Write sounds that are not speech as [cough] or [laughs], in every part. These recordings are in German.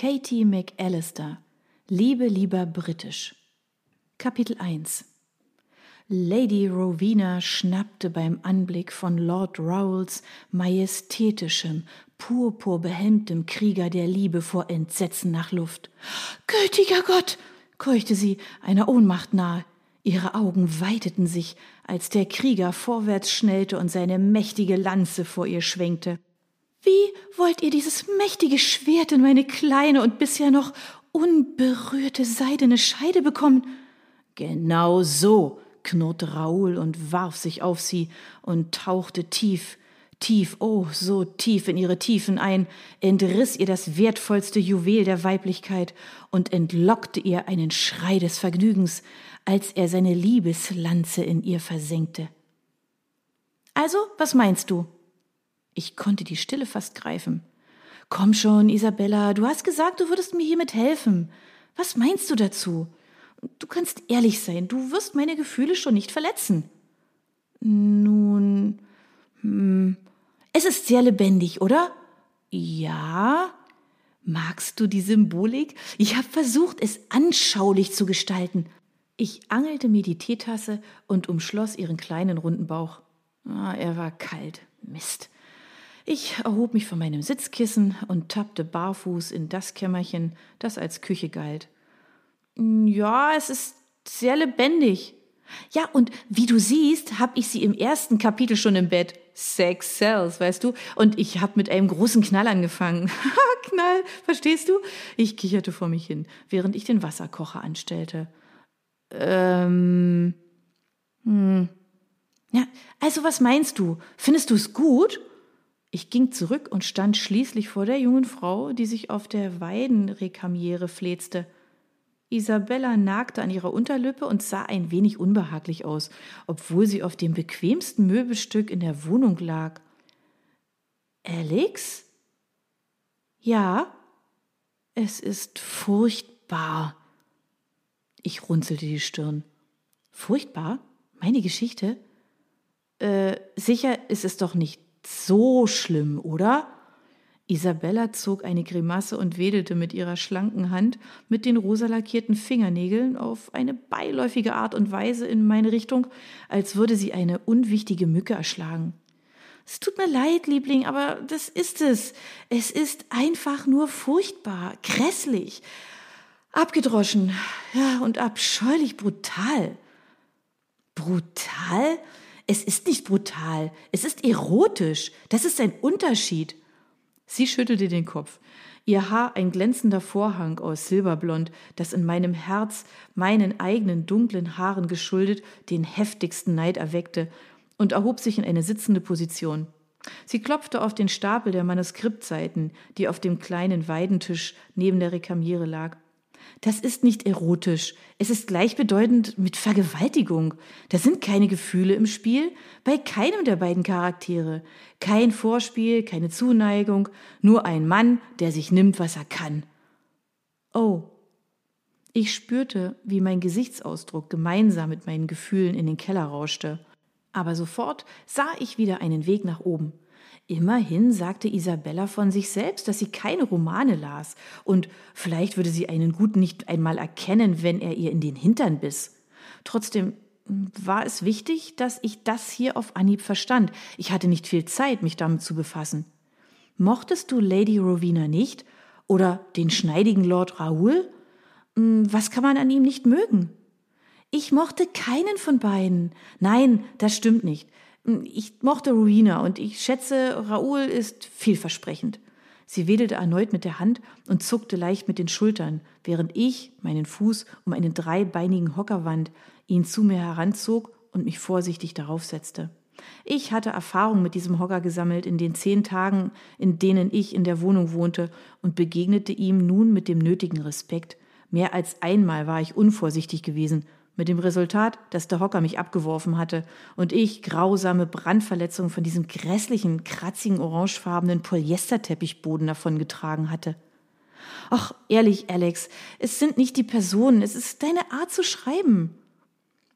Katie McAllister Liebe lieber britisch Kapitel 1 Lady Rowena schnappte beim Anblick von Lord Rowells majestätischem, purpurbehelmtem Krieger der Liebe vor Entsetzen nach Luft. Gütiger Gott! keuchte sie, einer Ohnmacht nahe. Ihre Augen weiteten sich, als der Krieger vorwärts schnellte und seine mächtige Lanze vor ihr schwenkte. Wie wollt ihr dieses mächtige Schwert in meine kleine und bisher noch unberührte seidene Scheide bekommen? Genau so, knurrte Raoul und warf sich auf sie und tauchte tief, tief, oh, so tief in ihre Tiefen ein, entriss ihr das wertvollste Juwel der Weiblichkeit und entlockte ihr einen Schrei des Vergnügens, als er seine Liebeslanze in ihr versenkte. Also, was meinst du? Ich konnte die Stille fast greifen. Komm schon, Isabella, du hast gesagt, du würdest mir hiermit helfen. Was meinst du dazu? Du kannst ehrlich sein, du wirst meine Gefühle schon nicht verletzen. Nun, hm, es ist sehr lebendig, oder? Ja. Magst du die Symbolik? Ich habe versucht, es anschaulich zu gestalten. Ich angelte mir die Teetasse und umschloss ihren kleinen runden Bauch. Ah, er war kalt. Mist. Ich erhob mich von meinem Sitzkissen und tappte barfuß in das Kämmerchen, das als Küche galt. Ja, es ist sehr lebendig. Ja, und wie du siehst, habe ich sie im ersten Kapitel schon im Bett. Sex sells, weißt du? Und ich habe mit einem großen Knall angefangen. [laughs] Knall, verstehst du? Ich kicherte vor mich hin, während ich den Wasserkocher anstellte. Ähm. Hm. Ja, also was meinst du? Findest du es gut? Ich ging zurück und stand schließlich vor der jungen Frau, die sich auf der Weidenrekamiere flezte. Isabella nagte an ihrer Unterlippe und sah ein wenig unbehaglich aus, obwohl sie auf dem bequemsten Möbelstück in der Wohnung lag. Alex? Ja, es ist furchtbar. Ich runzelte die Stirn. Furchtbar? Meine Geschichte? Äh, sicher ist es doch nicht so schlimm, oder? Isabella zog eine Grimasse und wedelte mit ihrer schlanken Hand mit den rosa lackierten Fingernägeln auf eine beiläufige Art und Weise in meine Richtung, als würde sie eine unwichtige Mücke erschlagen. Es tut mir leid, Liebling, aber das ist es. Es ist einfach nur furchtbar, grässlich, abgedroschen, ja, und abscheulich brutal. Brutal? Es ist nicht brutal, es ist erotisch. Das ist ein Unterschied. Sie schüttelte den Kopf. Ihr Haar ein glänzender Vorhang aus Silberblond, das in meinem Herz, meinen eigenen dunklen Haaren geschuldet, den heftigsten Neid erweckte und erhob sich in eine sitzende Position. Sie klopfte auf den Stapel der Manuskriptseiten, die auf dem kleinen Weidentisch neben der Rekamiere lag. Das ist nicht erotisch. Es ist gleichbedeutend mit Vergewaltigung. Da sind keine Gefühle im Spiel, bei keinem der beiden Charaktere. Kein Vorspiel, keine Zuneigung, nur ein Mann, der sich nimmt, was er kann. Oh. Ich spürte, wie mein Gesichtsausdruck gemeinsam mit meinen Gefühlen in den Keller rauschte. Aber sofort sah ich wieder einen Weg nach oben. Immerhin sagte Isabella von sich selbst, dass sie keine Romane las, und vielleicht würde sie einen guten nicht einmal erkennen, wenn er ihr in den Hintern biss. Trotzdem war es wichtig, dass ich das hier auf Anhieb verstand. Ich hatte nicht viel Zeit, mich damit zu befassen. Mochtest du Lady Rowena nicht? Oder den schneidigen Lord Raoul? Hm, was kann man an ihm nicht mögen? Ich mochte keinen von beiden. Nein, das stimmt nicht. Ich mochte Ruina und ich schätze, Raoul ist vielversprechend. Sie wedelte erneut mit der Hand und zuckte leicht mit den Schultern, während ich meinen Fuß um einen dreibeinigen Hocker wand, ihn zu mir heranzog und mich vorsichtig darauf setzte. Ich hatte Erfahrung mit diesem Hocker gesammelt in den zehn Tagen, in denen ich in der Wohnung wohnte, und begegnete ihm nun mit dem nötigen Respekt. Mehr als einmal war ich unvorsichtig gewesen mit dem Resultat, dass der Hocker mich abgeworfen hatte und ich grausame Brandverletzungen von diesem grässlichen, kratzigen, orangefarbenen Polyesterteppichboden davongetragen hatte. Ach, ehrlich, Alex, es sind nicht die Personen, es ist deine Art zu schreiben.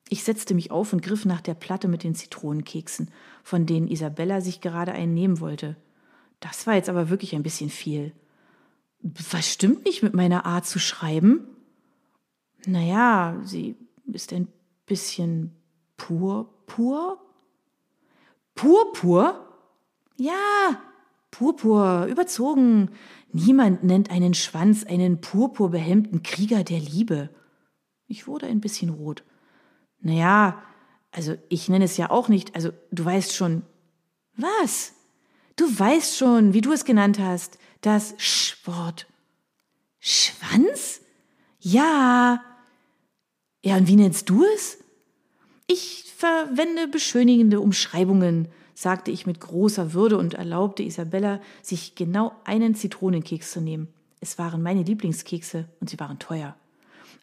Ich setzte mich auf und griff nach der Platte mit den Zitronenkeksen, von denen Isabella sich gerade einen nehmen wollte. Das war jetzt aber wirklich ein bisschen viel. Was stimmt nicht mit meiner Art zu schreiben? Naja, sie ist ein bisschen purpur. Purpur? Ja, purpur, überzogen. Niemand nennt einen Schwanz einen purpurbehelmten Krieger der Liebe. Ich wurde ein bisschen rot. Naja, also ich nenne es ja auch nicht, also du weißt schon. Was? Du weißt schon, wie du es genannt hast, das Sch-Wort. Schwanz? Ja. Ja, und wie nennst du es? Ich verwende beschönigende Umschreibungen, sagte ich mit großer Würde und erlaubte Isabella, sich genau einen Zitronenkeks zu nehmen. Es waren meine Lieblingskekse und sie waren teuer.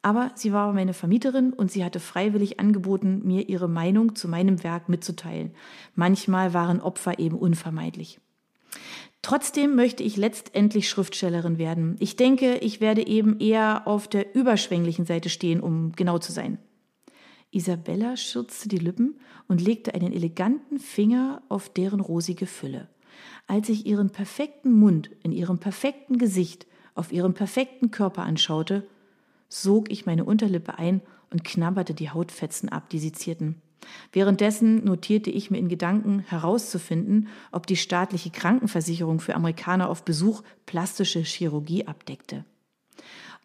Aber sie war meine Vermieterin und sie hatte freiwillig angeboten, mir ihre Meinung zu meinem Werk mitzuteilen. Manchmal waren Opfer eben unvermeidlich. Trotzdem möchte ich letztendlich Schriftstellerin werden. Ich denke, ich werde eben eher auf der überschwänglichen Seite stehen, um genau zu sein. Isabella schürzte die Lippen und legte einen eleganten Finger auf deren rosige Fülle. Als ich ihren perfekten Mund in ihrem perfekten Gesicht auf ihrem perfekten Körper anschaute, sog ich meine Unterlippe ein und knabberte die Hautfetzen ab, die sie zierten. Währenddessen notierte ich mir in Gedanken herauszufinden, ob die staatliche Krankenversicherung für Amerikaner auf Besuch plastische Chirurgie abdeckte.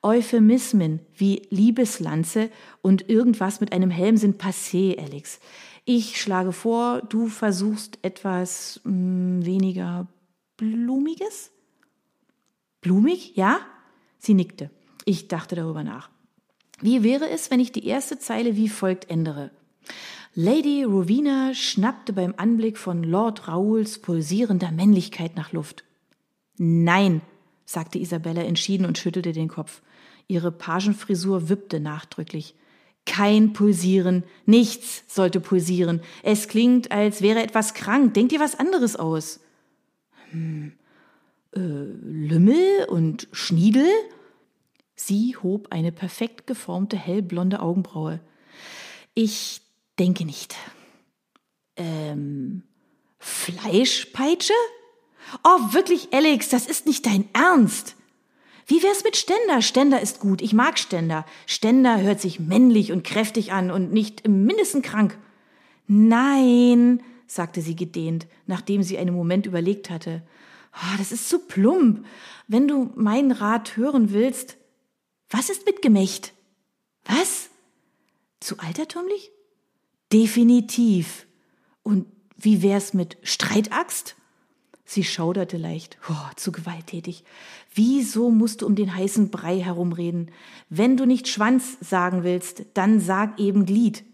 Euphemismen wie Liebeslanze und irgendwas mit einem Helm sind passé, Alex. Ich schlage vor, du versuchst etwas mh, hm, weniger Blumiges? Blumig, ja? Sie nickte. Ich dachte darüber nach. Wie wäre es, wenn ich die erste Zeile wie folgt ändere? Lady Rowena schnappte beim Anblick von Lord Rauls pulsierender Männlichkeit nach Luft. Nein, sagte Isabella entschieden und schüttelte den Kopf. Ihre Pagenfrisur wippte nachdrücklich. Kein Pulsieren, nichts sollte pulsieren. Es klingt, als wäre etwas krank. Denk dir was anderes aus. Hm. Äh, Lümmel und Schniedel? Sie hob eine perfekt geformte hellblonde Augenbraue. Ich denke nicht. Ähm, Fleischpeitsche? Oh, wirklich, Alex, das ist nicht dein Ernst. Wie wär's mit Ständer? Ständer ist gut. Ich mag Ständer. Ständer hört sich männlich und kräftig an und nicht im Mindesten krank. Nein, sagte sie gedehnt, nachdem sie einen Moment überlegt hatte. Oh, das ist zu plump. Wenn du meinen Rat hören willst, was ist mit Gemächt? Was? Zu altertümlich? Definitiv. Und wie wär's mit Streitaxt? Sie schauderte leicht. Oh, zu gewalttätig. Wieso musst du um den heißen Brei herumreden? Wenn du nicht Schwanz sagen willst, dann sag eben Glied.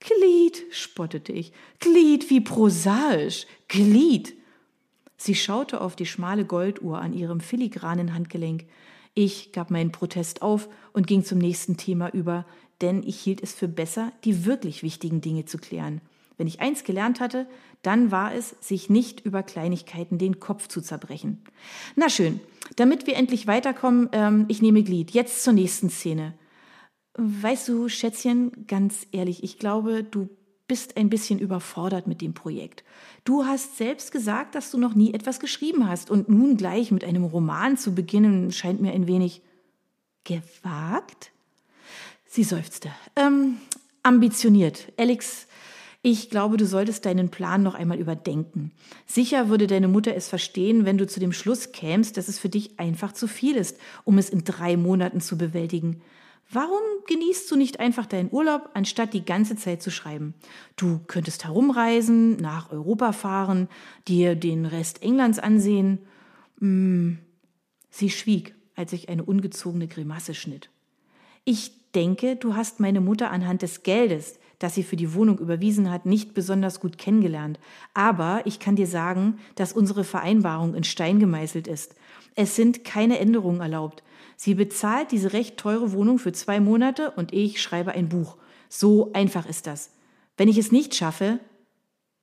Glied, spottete ich. Glied, wie prosaisch. Glied. Sie schaute auf die schmale Golduhr an ihrem filigranen Handgelenk. Ich gab meinen Protest auf und ging zum nächsten Thema über, denn ich hielt es für besser, die wirklich wichtigen Dinge zu klären. Wenn ich eins gelernt hatte, dann war es, sich nicht über Kleinigkeiten den Kopf zu zerbrechen. Na schön, damit wir endlich weiterkommen, ähm, ich nehme Glied. Jetzt zur nächsten Szene. Weißt du, Schätzchen, ganz ehrlich, ich glaube, du bist ein bisschen überfordert mit dem Projekt. Du hast selbst gesagt, dass du noch nie etwas geschrieben hast und nun gleich mit einem Roman zu beginnen scheint mir ein wenig gewagt. Sie seufzte. Ähm, ambitioniert. Alex, ich glaube, du solltest deinen Plan noch einmal überdenken. Sicher würde deine Mutter es verstehen, wenn du zu dem Schluss kämst, dass es für dich einfach zu viel ist, um es in drei Monaten zu bewältigen. Warum genießt du nicht einfach deinen Urlaub, anstatt die ganze Zeit zu schreiben? Du könntest herumreisen, nach Europa fahren, dir den Rest Englands ansehen. Hm. Sie schwieg, als ich eine ungezogene Grimasse schnitt. Ich denke, du hast meine Mutter anhand des Geldes, das sie für die Wohnung überwiesen hat, nicht besonders gut kennengelernt. Aber ich kann dir sagen, dass unsere Vereinbarung in Stein gemeißelt ist. Es sind keine Änderungen erlaubt. Sie bezahlt diese recht teure Wohnung für zwei Monate und ich schreibe ein Buch. So einfach ist das. Wenn ich es nicht schaffe,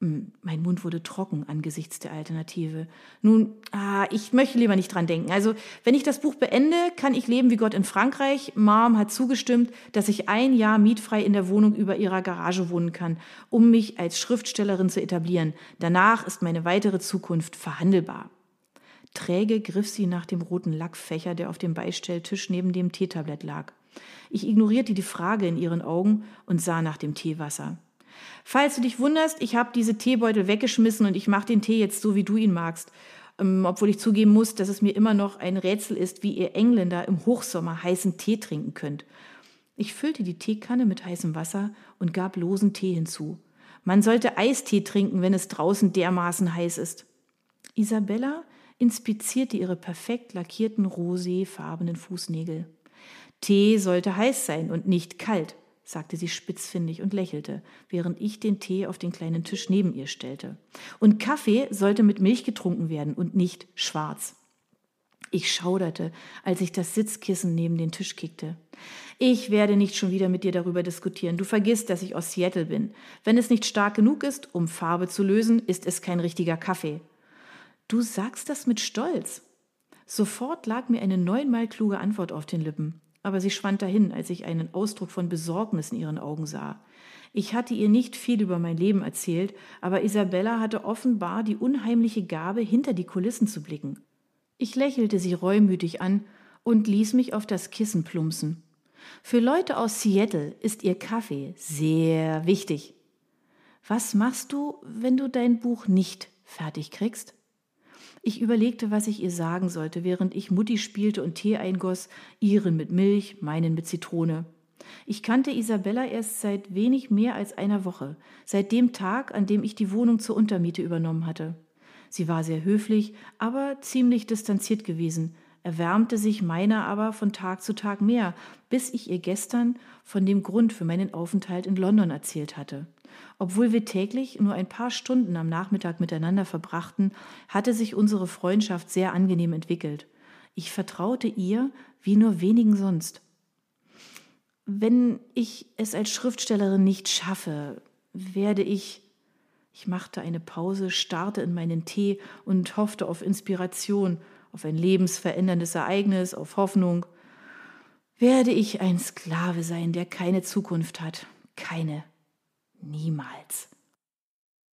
hm, mein Mund wurde trocken angesichts der Alternative. Nun, ah, ich möchte lieber nicht dran denken. Also, wenn ich das Buch beende, kann ich leben wie Gott in Frankreich. Mom hat zugestimmt, dass ich ein Jahr mietfrei in der Wohnung über ihrer Garage wohnen kann, um mich als Schriftstellerin zu etablieren. Danach ist meine weitere Zukunft verhandelbar. Träge griff sie nach dem roten Lackfächer, der auf dem Beistelltisch neben dem Teetablett lag. Ich ignorierte die Frage in ihren Augen und sah nach dem Teewasser. Falls du dich wunderst, ich habe diese Teebeutel weggeschmissen und ich mache den Tee jetzt so, wie du ihn magst. Ähm, obwohl ich zugeben muss, dass es mir immer noch ein Rätsel ist, wie ihr Engländer im Hochsommer heißen Tee trinken könnt. Ich füllte die Teekanne mit heißem Wasser und gab losen Tee hinzu. Man sollte Eistee trinken, wenn es draußen dermaßen heiß ist. Isabella inspizierte ihre perfekt lackierten roséfarbenen Fußnägel. Tee sollte heiß sein und nicht kalt, sagte sie spitzfindig und lächelte, während ich den Tee auf den kleinen Tisch neben ihr stellte. Und Kaffee sollte mit Milch getrunken werden und nicht schwarz. Ich schauderte, als ich das Sitzkissen neben den Tisch kickte. Ich werde nicht schon wieder mit dir darüber diskutieren. Du vergisst, dass ich aus Seattle bin. Wenn es nicht stark genug ist, um Farbe zu lösen, ist es kein richtiger Kaffee. Du sagst das mit Stolz. Sofort lag mir eine neunmal kluge Antwort auf den Lippen aber sie schwand dahin, als ich einen Ausdruck von Besorgnis in ihren Augen sah. Ich hatte ihr nicht viel über mein Leben erzählt, aber Isabella hatte offenbar die unheimliche Gabe, hinter die Kulissen zu blicken. Ich lächelte sie reumütig an und ließ mich auf das Kissen plumpsen. Für Leute aus Seattle ist ihr Kaffee sehr wichtig. Was machst du, wenn du dein Buch nicht fertig kriegst? Ich überlegte, was ich ihr sagen sollte, während ich Mutti spielte und Tee eingoss, ihren mit Milch, meinen mit Zitrone. Ich kannte Isabella erst seit wenig mehr als einer Woche, seit dem Tag, an dem ich die Wohnung zur Untermiete übernommen hatte. Sie war sehr höflich, aber ziemlich distanziert gewesen, erwärmte sich meiner aber von Tag zu Tag mehr, bis ich ihr gestern von dem Grund für meinen Aufenthalt in London erzählt hatte. Obwohl wir täglich nur ein paar Stunden am Nachmittag miteinander verbrachten, hatte sich unsere Freundschaft sehr angenehm entwickelt. Ich vertraute ihr wie nur wenigen sonst. Wenn ich es als Schriftstellerin nicht schaffe, werde ich. Ich machte eine Pause, starrte in meinen Tee und hoffte auf Inspiration, auf ein lebensveränderndes Ereignis, auf Hoffnung. Werde ich ein Sklave sein, der keine Zukunft hat, keine Niemals.